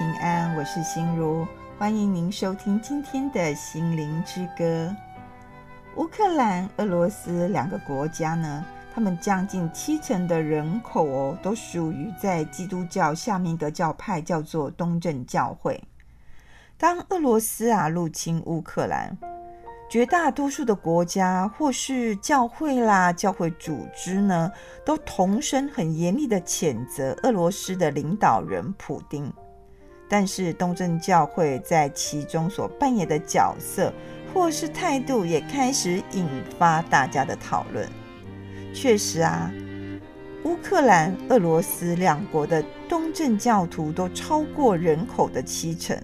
平安，我是心如，欢迎您收听今天的心灵之歌。乌克兰、俄罗斯两个国家呢，他们将近七成的人口哦，都属于在基督教下面一个教派，叫做东正教会。当俄罗斯啊入侵乌克兰，绝大多数的国家或是教会啦、教会组织呢，都同声很严厉的谴责俄罗斯的领导人普丁。但是东正教会在其中所扮演的角色或是态度，也开始引发大家的讨论。确实啊，乌克兰、俄罗斯两国的东正教徒都超过人口的七成。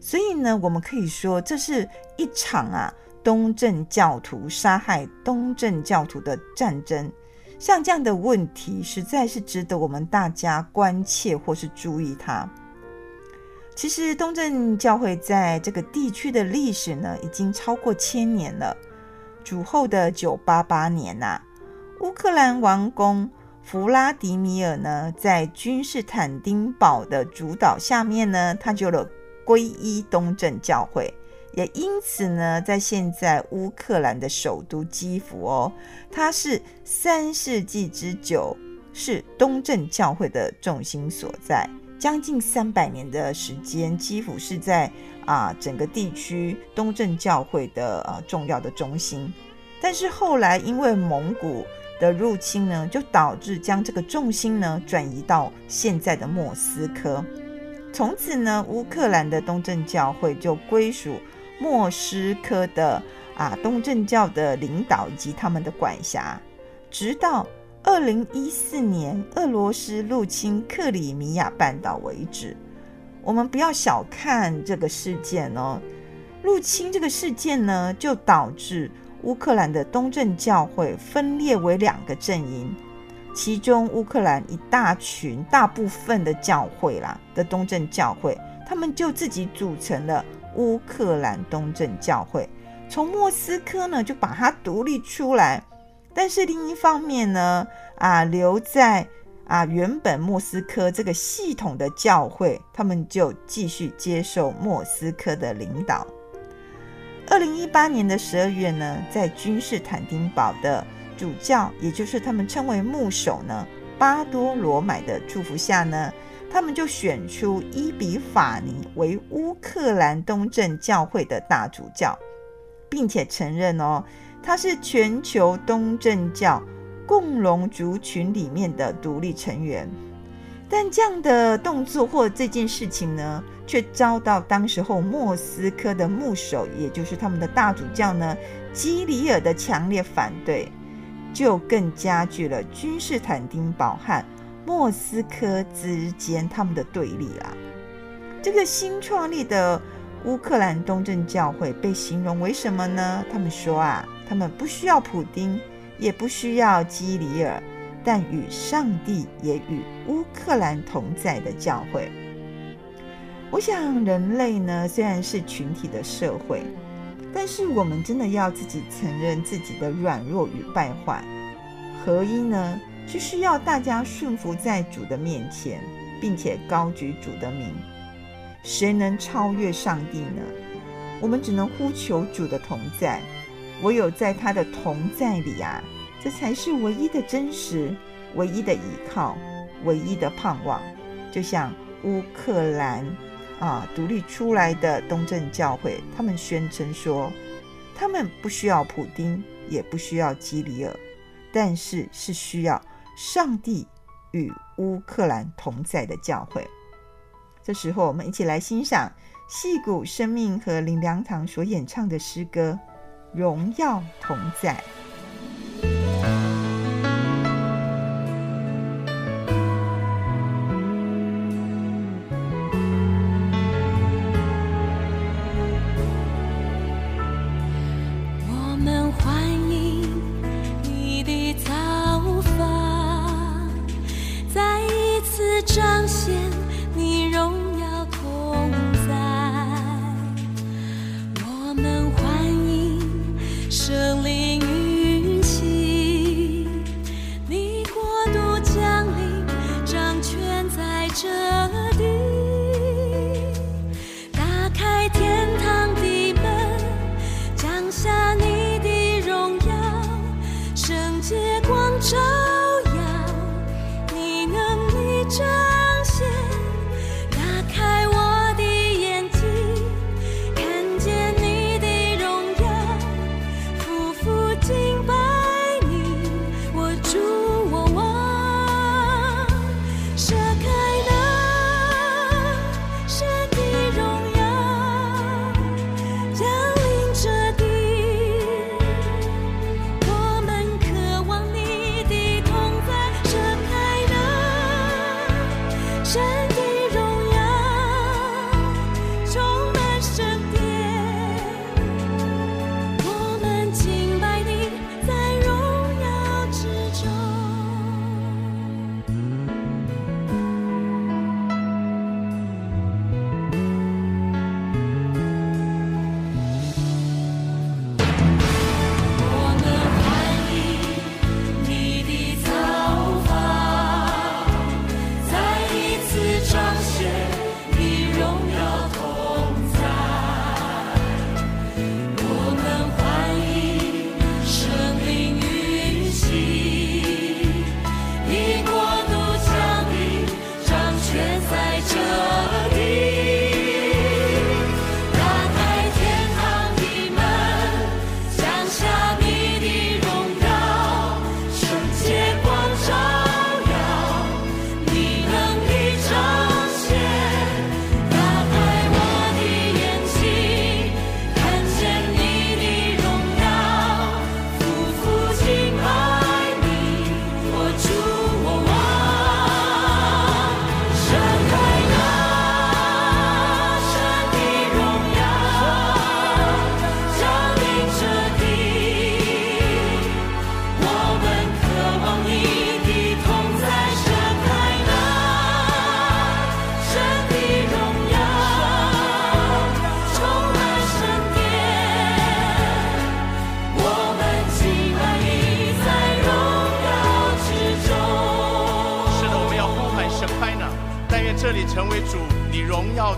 所以呢，我们可以说，这是一场啊东正教徒杀害东正教徒的战争。像这样的问题，实在是值得我们大家关切或是注意它。其实，东正教会在这个地区的历史呢，已经超过千年了。主后的九八八年呐、啊，乌克兰王公弗拉迪米尔呢，在君士坦丁堡的主导下面呢，他就了。皈依东正教会，也因此呢，在现在乌克兰的首都基辅哦，它是三世纪之久，是东正教会的重心所在。将近三百年的时间，基辅是在啊整个地区东正教会的啊重要的中心。但是后来因为蒙古的入侵呢，就导致将这个重心呢转移到现在的莫斯科。从此呢，乌克兰的东正教会就归属莫斯科的啊东正教的领导以及他们的管辖，直到二零一四年俄罗斯入侵克里米亚半岛为止。我们不要小看这个事件哦，入侵这个事件呢，就导致乌克兰的东正教会分裂为两个阵营。其中，乌克兰一大群、大部分的教会啦的东正教会，他们就自己组成了乌克兰东正教会，从莫斯科呢就把它独立出来。但是另一方面呢，啊，留在啊原本莫斯科这个系统的教会，他们就继续接受莫斯科的领导。二零一八年的十二月呢，在君士坦丁堡的。主教，也就是他们称为牧首呢，巴多罗买的祝福下呢，他们就选出伊比法尼为乌克兰东正教会的大主教，并且承认哦，他是全球东正教共荣族群里面的独立成员。但这样的动作或这件事情呢，却遭到当时候莫斯科的牧首，也就是他们的大主教呢，基里尔的强烈反对。就更加剧了君士坦丁堡和莫斯科之间他们的对立啦。这个新创立的乌克兰东正教会被形容为什么呢？他们说啊，他们不需要普丁，也不需要基里尔，但与上帝也与乌克兰同在的教会。我想人类呢，虽然是群体的社会。但是我们真的要自己承认自己的软弱与败坏，合一呢，是需要大家顺服在主的面前，并且高举主的名。谁能超越上帝呢？我们只能呼求主的同在，唯有在他的同在里啊，这才是唯一的真实、唯一的依靠、唯一的盼望。就像乌克兰。啊，独立出来的东正教会，他们宣称说，他们不需要普丁，也不需要基里尔，但是是需要上帝与乌克兰同在的教会。这时候，我们一起来欣赏戏谷生命和林良堂所演唱的诗歌《荣耀同在》。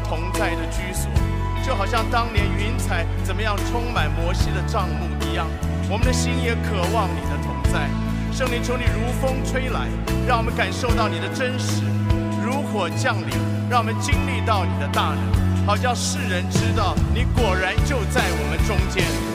同在的居所，就好像当年云彩怎么样充满摩西的帐幕一样，我们的心也渴望你的同在。圣灵，求你如风吹来，让我们感受到你的真实，如火降临，让我们经历到你的大能，好叫世人知道你果然就在我们中间。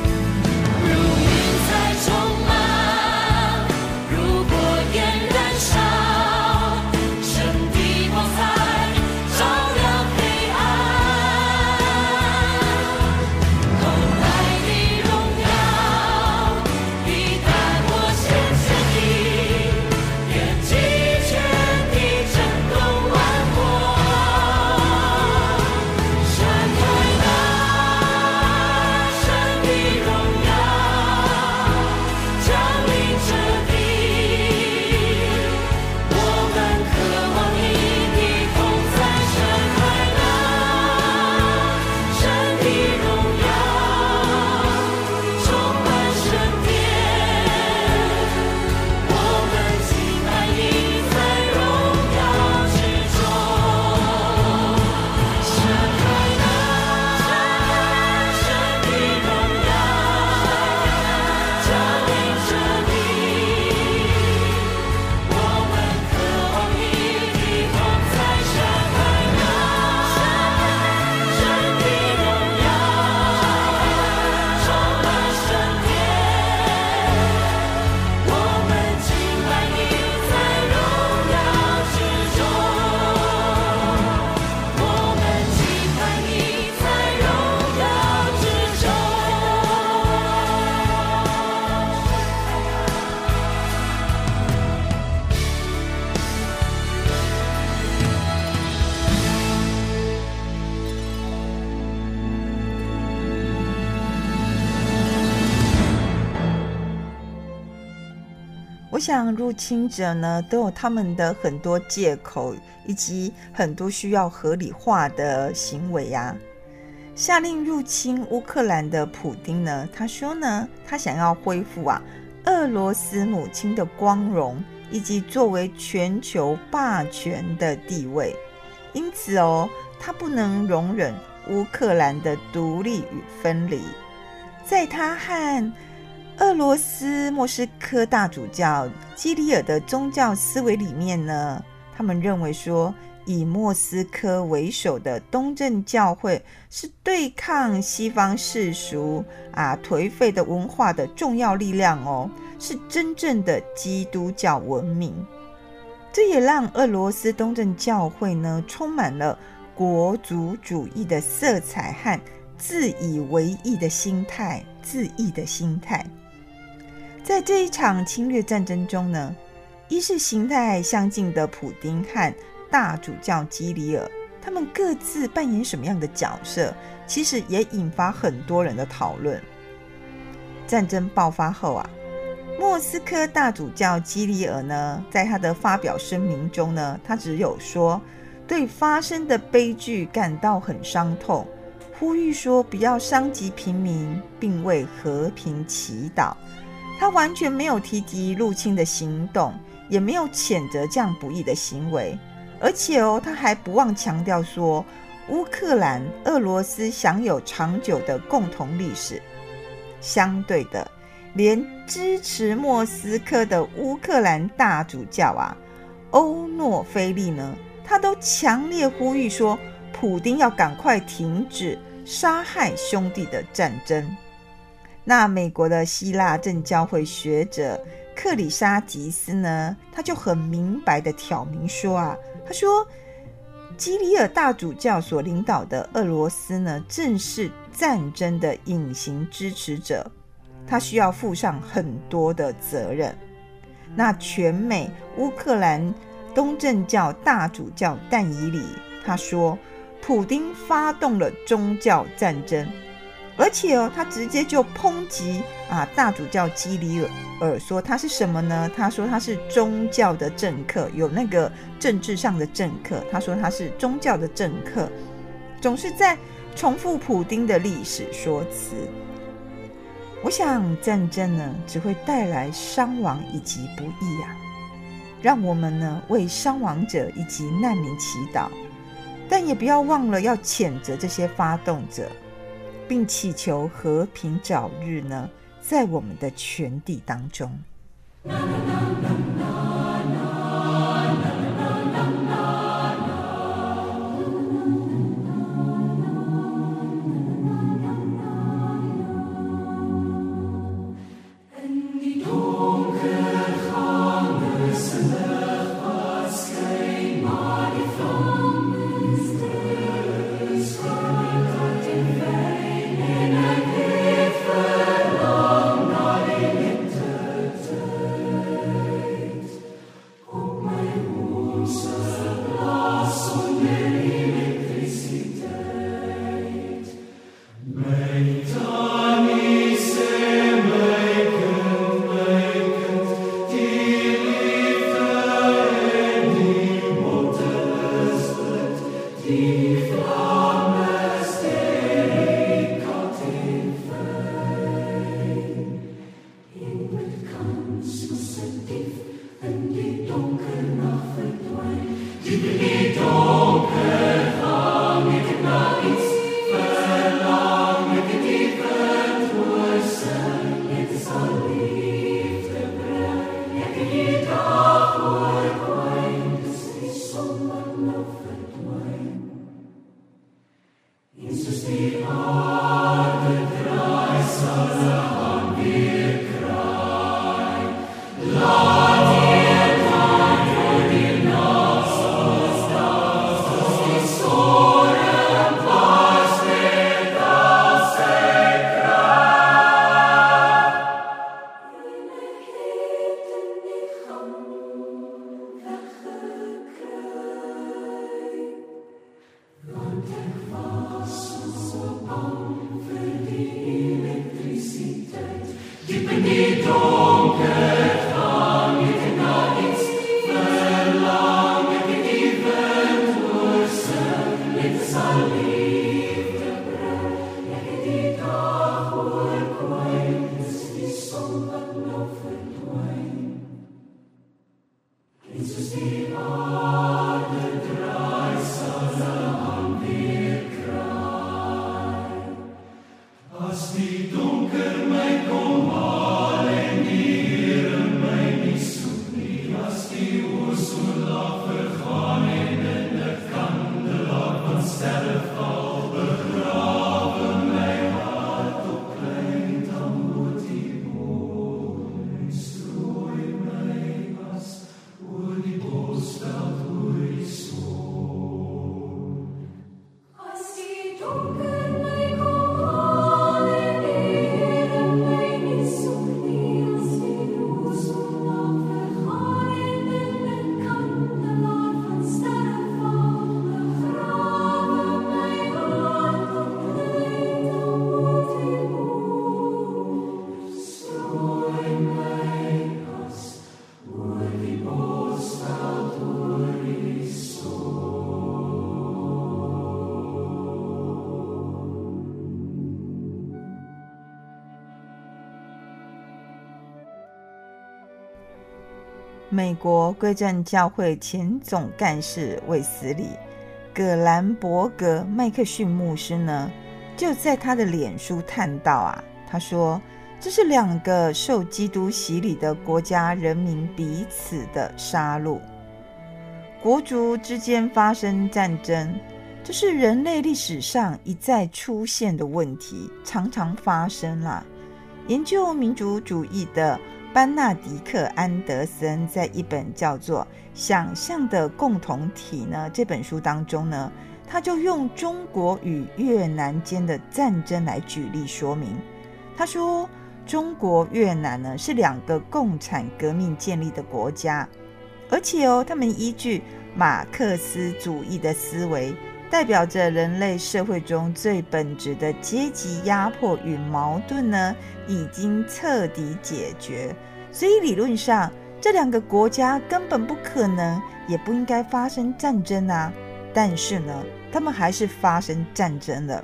入侵者呢，都有他们的很多借口，以及很多需要合理化的行为呀、下令入侵乌克兰的普丁呢，他说呢，他想要恢复啊，俄罗斯母亲的光荣，以及作为全球霸权的地位。因此哦，他不能容忍乌克兰的独立与分离。在他和俄罗斯莫斯科大主教基里尔的宗教思维里面呢，他们认为说，以莫斯科为首的东正教会是对抗西方世俗啊颓废的文化的重要力量哦，是真正的基督教文明。这也让俄罗斯东正教会呢，充满了国族主义的色彩和自以为意的心态，自意的心态。在这一场侵略战争中呢，意识形态相近的普丁和大主教基里尔，他们各自扮演什么样的角色？其实也引发很多人的讨论。战争爆发后啊，莫斯科大主教基里尔呢，在他的发表声明中呢，他只有说对发生的悲剧感到很伤痛，呼吁说不要伤及平民，并为和平祈祷。他完全没有提及入侵的行动，也没有谴责这样不义的行为，而且哦，他还不忘强调说，乌克兰、俄罗斯享有长久的共同历史。相对的，连支持莫斯科的乌克兰大主教啊，欧诺菲利呢，他都强烈呼吁说，普丁要赶快停止杀害兄弟的战争。那美国的希腊正教会学者克里沙吉斯呢，他就很明白地挑明说啊，他说基里尔大主教所领导的俄罗斯呢，正是战争的隐形支持者，他需要负上很多的责任。那全美乌克兰东正教大主教但以里他说，普丁发动了宗教战争。而且哦，他直接就抨击啊，大主教基里尔尔说他是什么呢？他说他是宗教的政客，有那个政治上的政客。他说他是宗教的政客，总是在重复普丁的历史说辞。我想战争呢，只会带来伤亡以及不义啊。让我们呢为伤亡者以及难民祈祷，但也不要忘了要谴责这些发动者，并祈求和平早日呢，在我们的全地当中。美国归正教会前总干事卫斯理·葛兰伯格·麦克逊牧师呢，就在他的脸书谈到啊，他说：“这是两个受基督洗礼的国家人民彼此的杀戮，国族之间发生战争，这是人类历史上一再出现的问题，常常发生啦。研究民族主义的。”班纳迪克·安德森在一本叫做《想象的共同体》呢这本书当中呢，他就用中国与越南间的战争来举例说明。他说，中国越南呢是两个共产革命建立的国家，而且哦，他们依据马克思主义的思维，代表着人类社会中最本质的阶级压迫与矛盾呢。已经彻底解决，所以理论上这两个国家根本不可能，也不应该发生战争啊。但是呢，他们还是发生战争了。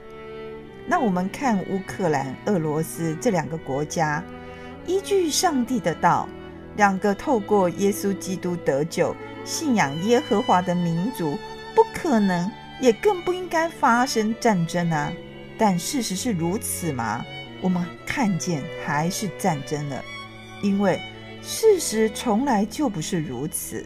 那我们看乌克兰、俄罗斯这两个国家，依据上帝的道，两个透过耶稣基督得救、信仰耶和华的民族，不可能也更不应该发生战争啊。但事实是如此吗？我们看见还是战争了，因为事实从来就不是如此。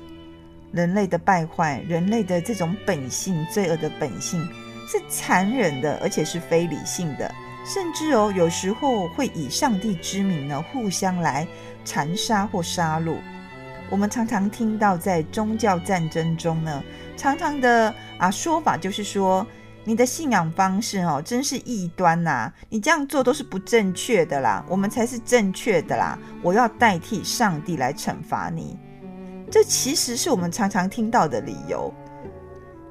人类的败坏，人类的这种本性，罪恶的本性是残忍的，而且是非理性的，甚至哦，有时候会以上帝之名呢，互相来残杀或杀戮。我们常常听到在宗教战争中呢，常常的啊说法就是说，你的信仰方式哦，真是异端呐、你这样做都是不正确的啦，我们才是正确的啦，我要代替上帝来惩罚你。这其实是我们常常听到的理由。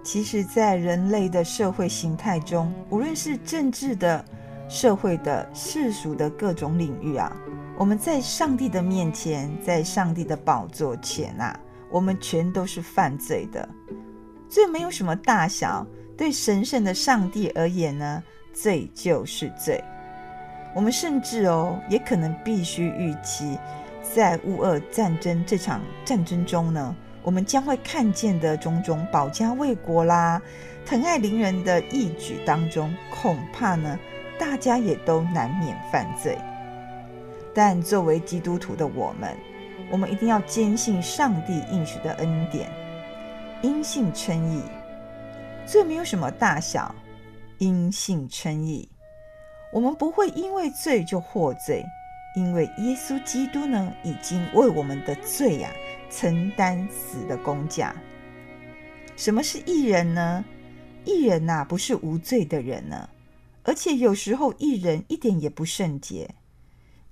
其实，在人类的社会形态中，无论是政治的、社会的、世俗的各种领域啊，我们在上帝的面前，在上帝的宝座前啊，我们全都是犯罪的。罪没有什么大小，对神圣的上帝而言呢，罪就是罪。我们甚至哦，也可能必须预期。在乌俄战争这场战争中呢，我们将会看见的种种保家卫国啦、疼爱邻人的义举当中，恐怕呢，大家也都难免犯罪。但作为基督徒的我们，我们一定要坚信上帝应许的恩典，因信称义。罪没有什么大小，因信称义，我们不会因为罪就获罪。因为耶稣基督呢，已经为我们的罪呀、承担死的工价。什么是义人呢？义人呐、啊，不是无罪的人呢，而且有时候义人一点也不圣洁。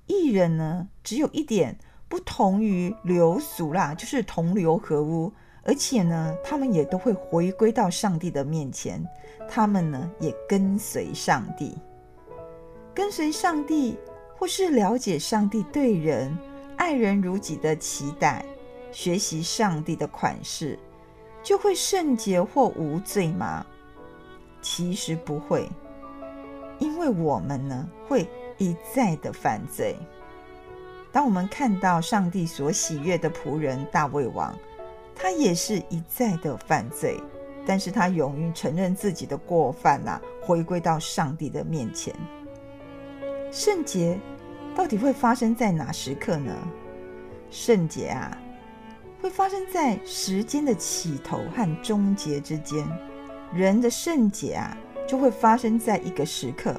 义人呢，只有一点不同于流俗啦，就是同流合污，而且呢，他们也都会回归到上帝的面前，他们呢，也跟随上帝，跟随上帝。或是了解上帝对人爱人如己的期待，学习上帝的款式，就会圣洁或无罪吗？其实不会，因为我们呢会一再的犯罪。当我们看到上帝所喜悦的仆人大卫王，他也是一再的犯罪，但是他勇于承认自己的过犯呐、回归到上帝的面前。圣洁到底会发生在哪时刻呢？圣洁啊，会发生在时间的起头和终结之间。人的圣洁啊，就会发生在一个时刻。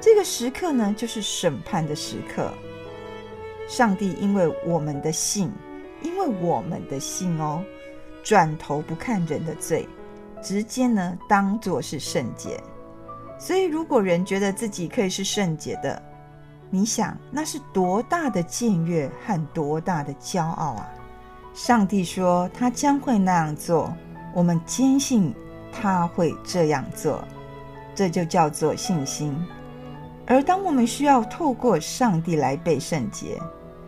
这个时刻呢，就是审判的时刻。上帝因为我们的信，因为我们的信哦，转头不看人的罪，直接呢当做是圣洁。所以，如果人觉得自己可以是圣洁的，你想那是多大的僭越和多大的骄傲啊！上帝说他将会那样做，我们坚信他会这样做，这就叫做信心。而当我们需要透过上帝来被圣洁，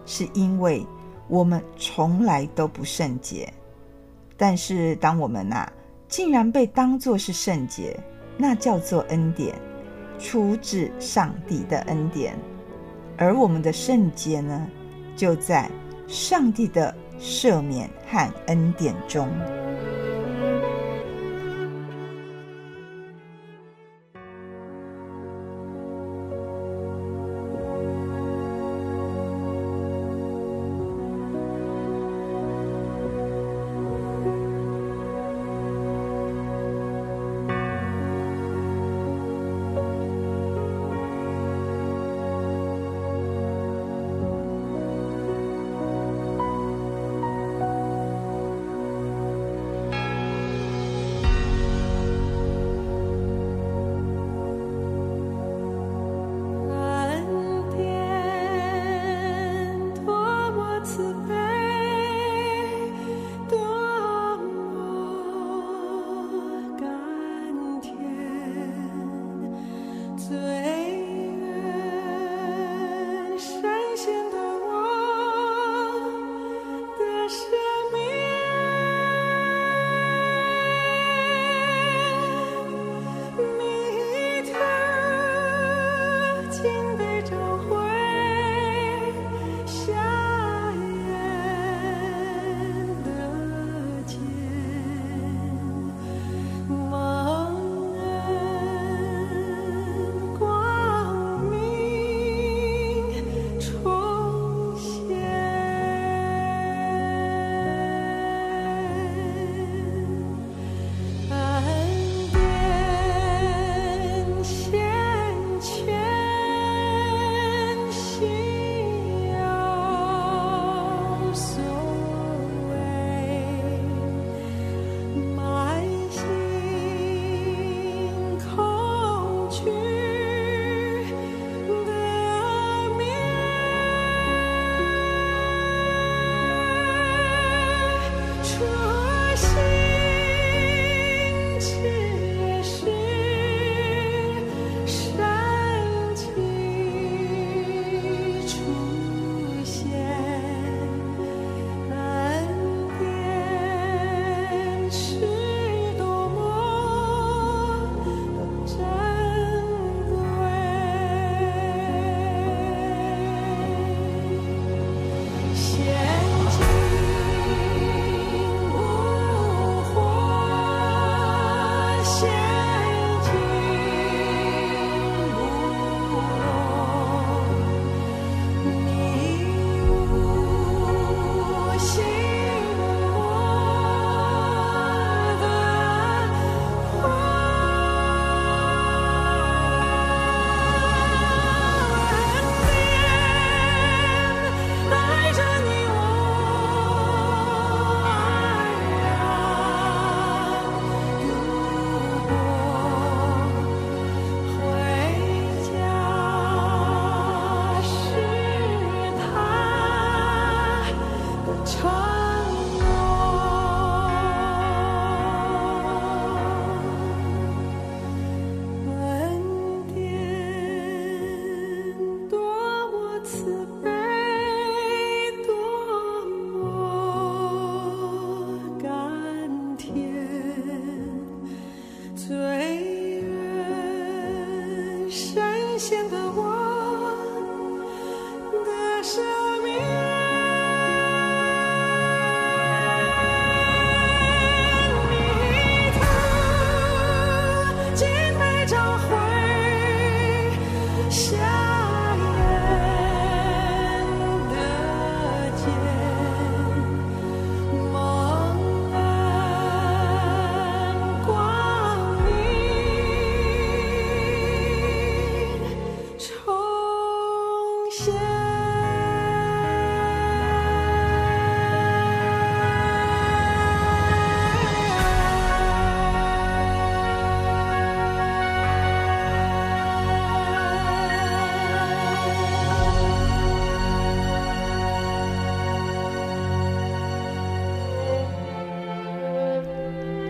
是因为我们从来都不圣洁。但是当我们呐，竟然被当作是圣洁，那叫做恩典，出自上帝的恩典。而我们的圣洁呢，就在上帝的赦免和恩典中。